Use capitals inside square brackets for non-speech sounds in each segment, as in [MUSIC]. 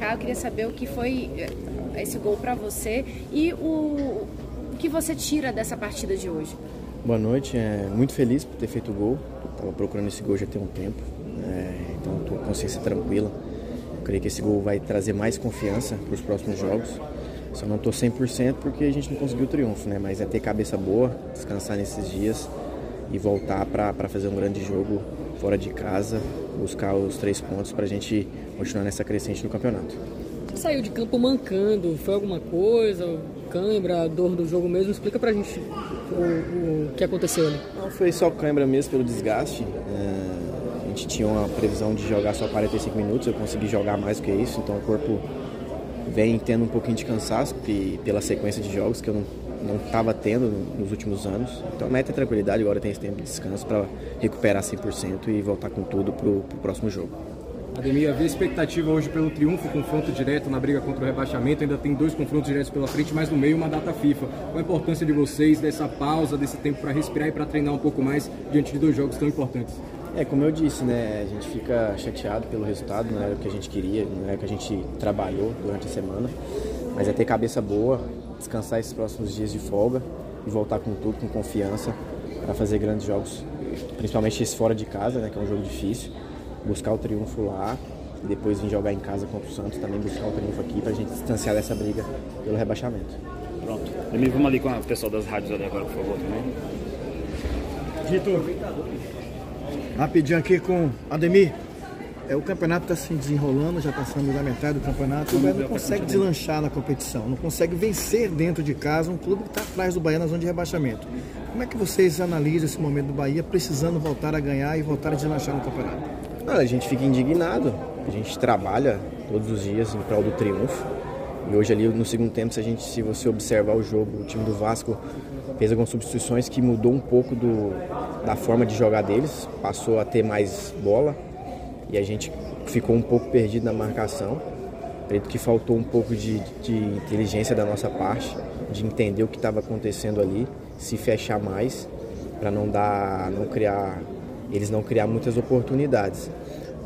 Eu queria saber o que foi eh, esse gol para você e o, o que você tira dessa partida de hoje. Boa noite, é, muito feliz por ter feito o gol. Estava procurando esse gol já tem um tempo, é, então estou com consciência tranquila. Eu creio que esse gol vai trazer mais confiança para os próximos jogos. Só não estou 100% porque a gente não conseguiu o triunfo, né? Mas é ter cabeça boa, descansar nesses dias e voltar para fazer um grande jogo fora de casa, buscar os três pontos para a gente continuar nessa crescente no campeonato. Você saiu de campo mancando, foi alguma coisa? Cãibra, dor do jogo mesmo? Explica pra gente o, o que aconteceu ali. Não foi só cãibra mesmo pelo desgaste. É, a gente tinha uma previsão de jogar só 45 minutos, eu consegui jogar mais do que isso, então o corpo vem tendo um pouquinho de cansaço pela sequência de jogos que eu não não estava tendo nos últimos anos. Então a meta é tranquilidade, agora tem esse tempo de descanso para recuperar 100% e voltar com tudo para o próximo jogo. Ademir, havia expectativa hoje pelo triunfo, confronto direto na briga contra o rebaixamento. Ainda tem dois confrontos diretos pela frente, mas no meio uma data FIFA. Qual a importância de vocês, dessa pausa, desse tempo para respirar e para treinar um pouco mais diante de dois jogos tão importantes? É, como eu disse, né, a gente fica chateado pelo resultado, não era o que a gente queria, não era o que a gente trabalhou durante a semana, mas é ter cabeça boa, descansar esses próximos dias de folga e voltar com tudo, com confiança, para fazer grandes jogos, principalmente esse fora de casa, né, que é um jogo difícil buscar o triunfo lá e depois vir jogar em casa contra o Santos, também buscar o triunfo aqui para a gente distanciar dessa briga pelo rebaixamento. Pronto. Emílio, vamos ali com o pessoal das rádios ali agora, por favor, também. Vitor, rapidinho aqui com Ademir. É, o campeonato está se desenrolando, já passando da metade do campeonato. O Bahia não consegue deslanchar na competição, não consegue vencer dentro de casa um clube que está atrás do Bahia na zona de rebaixamento. Como é que vocês analisam esse momento do Bahia precisando voltar a ganhar e voltar a deslanchar no campeonato? a gente fica indignado, a gente trabalha todos os dias em prol do triunfo. E hoje ali no segundo tempo, se a gente, se você observar o jogo, o time do Vasco fez algumas substituições que mudou um pouco do, da forma de jogar deles, passou a ter mais bola e a gente ficou um pouco perdido na marcação. Acredito que faltou um pouco de, de inteligência da nossa parte, de entender o que estava acontecendo ali, se fechar mais para não dar, não criar eles não criar muitas oportunidades.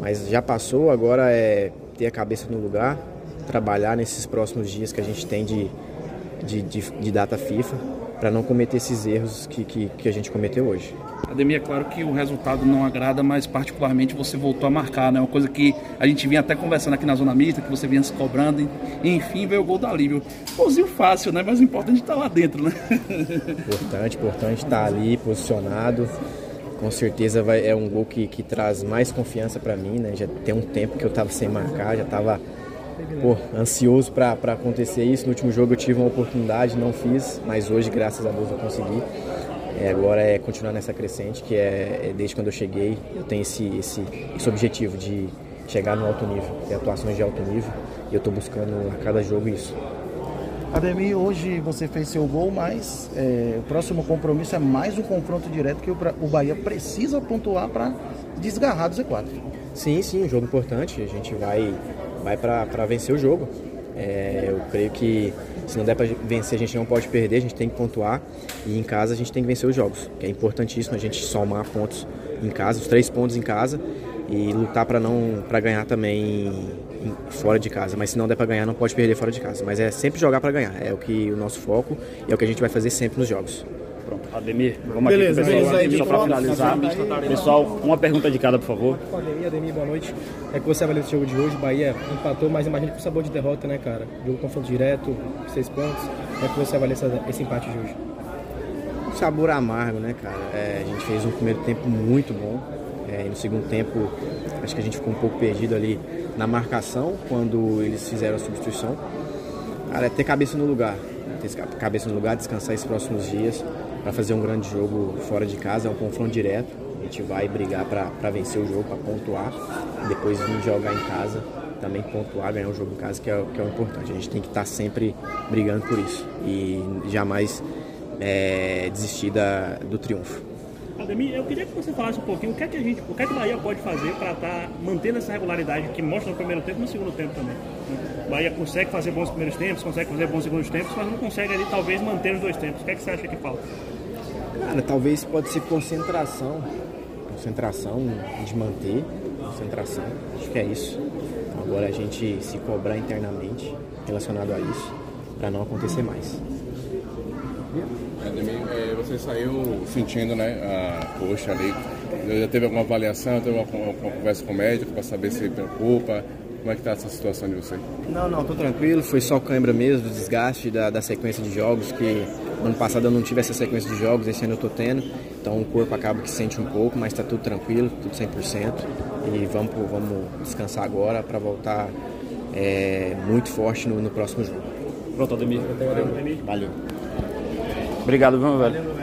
Mas já passou, agora é ter a cabeça no lugar, trabalhar nesses próximos dias que a gente tem de, de, de, de data FIFA, para não cometer esses erros que, que, que a gente cometeu hoje. Ademir, é claro que o resultado não agrada, mas particularmente você voltou a marcar, né? Uma coisa que a gente vinha até conversando aqui na zona mista, que você vinha se cobrando, e enfim veio o gol do alívio. Pôzinho fácil, né? Mas o importante é estar lá dentro, né? [LAUGHS] Importante, importante estar ali posicionado com certeza vai, é um gol que, que traz mais confiança para mim, né? Já tem um tempo que eu estava sem marcar, já estava ansioso para acontecer isso. No último jogo eu tive uma oportunidade, não fiz, mas hoje, graças a Deus, eu consegui. É, agora é continuar nessa crescente, que é, é, desde quando eu cheguei, eu tenho esse, esse, esse objetivo de chegar no alto nível, ter atuações de alto nível, e eu estou buscando a cada jogo isso. Ademir, hoje você fez seu gol, mas é, o próximo compromisso é mais um confronto direto que o, o Bahia precisa pontuar para desgarrar do Z4. Sim, sim, um jogo importante. A gente vai, vai para vencer o jogo. É, eu creio que se não der para vencer, a gente não pode perder, a gente tem que pontuar. E em casa a gente tem que vencer os jogos, que é importantíssimo a gente somar pontos em casa, os três pontos em casa e lutar para não para ganhar também fora de casa. Mas se não der para ganhar, não pode perder fora de casa. Mas é sempre jogar para ganhar. É o que o nosso foco e é o que a gente vai fazer sempre nos jogos. Pronto, Ademir, vamos beleza, aqui pessoal, beleza, só para finalizar. Pessoal, uma pergunta de cada, por favor. Ademir, Ademir, boa noite. É que você avalia esse jogo de hoje, Bahia empatou, mas imagina com sabor de derrota, né, cara? Jogo confronto direto, seis pontos. É que você avalia esse empate de hoje? Um sabor amargo, né, cara? É, a gente fez um primeiro tempo muito bom. É, e no segundo tempo, acho que a gente ficou um pouco perdido ali na marcação quando eles fizeram a substituição. Cara, é ter cabeça no lugar. Ter cabeça no lugar, descansar esses próximos dias para fazer um grande jogo fora de casa. É um confronto direto. A gente vai brigar para vencer o jogo, para pontuar. Depois vir jogar em casa, também pontuar, ganhar o jogo em casa, que é, que é o importante. A gente tem que estar tá sempre brigando por isso e jamais é, desistir da, do triunfo. Ademir, eu queria que você falasse um pouquinho o que é que a gente, o que é que Bahia pode fazer para estar tá mantendo essa regularidade que mostra no primeiro tempo e no segundo tempo também. Bahia consegue fazer bons primeiros tempos, consegue fazer bons segundos tempos, mas não consegue ali talvez manter os dois tempos. O que é que você acha que falta? Cara, talvez pode ser concentração, concentração de manter, concentração. Acho que é isso. agora é a gente se cobrar internamente relacionado a isso, para não acontecer mais. É, você saiu sentindo né, a coxa ali. Já teve alguma avaliação, teve alguma, alguma conversa com o médico para saber se preocupa? Como é que está essa situação de você? Não, não, tô tranquilo. Foi só cãibra mesmo, desgaste da, da sequência de jogos, que ano passado eu não tive essa sequência de jogos, esse ano eu tô tendo. Então o corpo acaba que sente um pouco, mas está tudo tranquilo, tudo 100%. E vamos, vamos descansar agora para voltar é, muito forte no, no próximo jogo. Pronto, Ademir. Valeu. Obrigado, meu velho.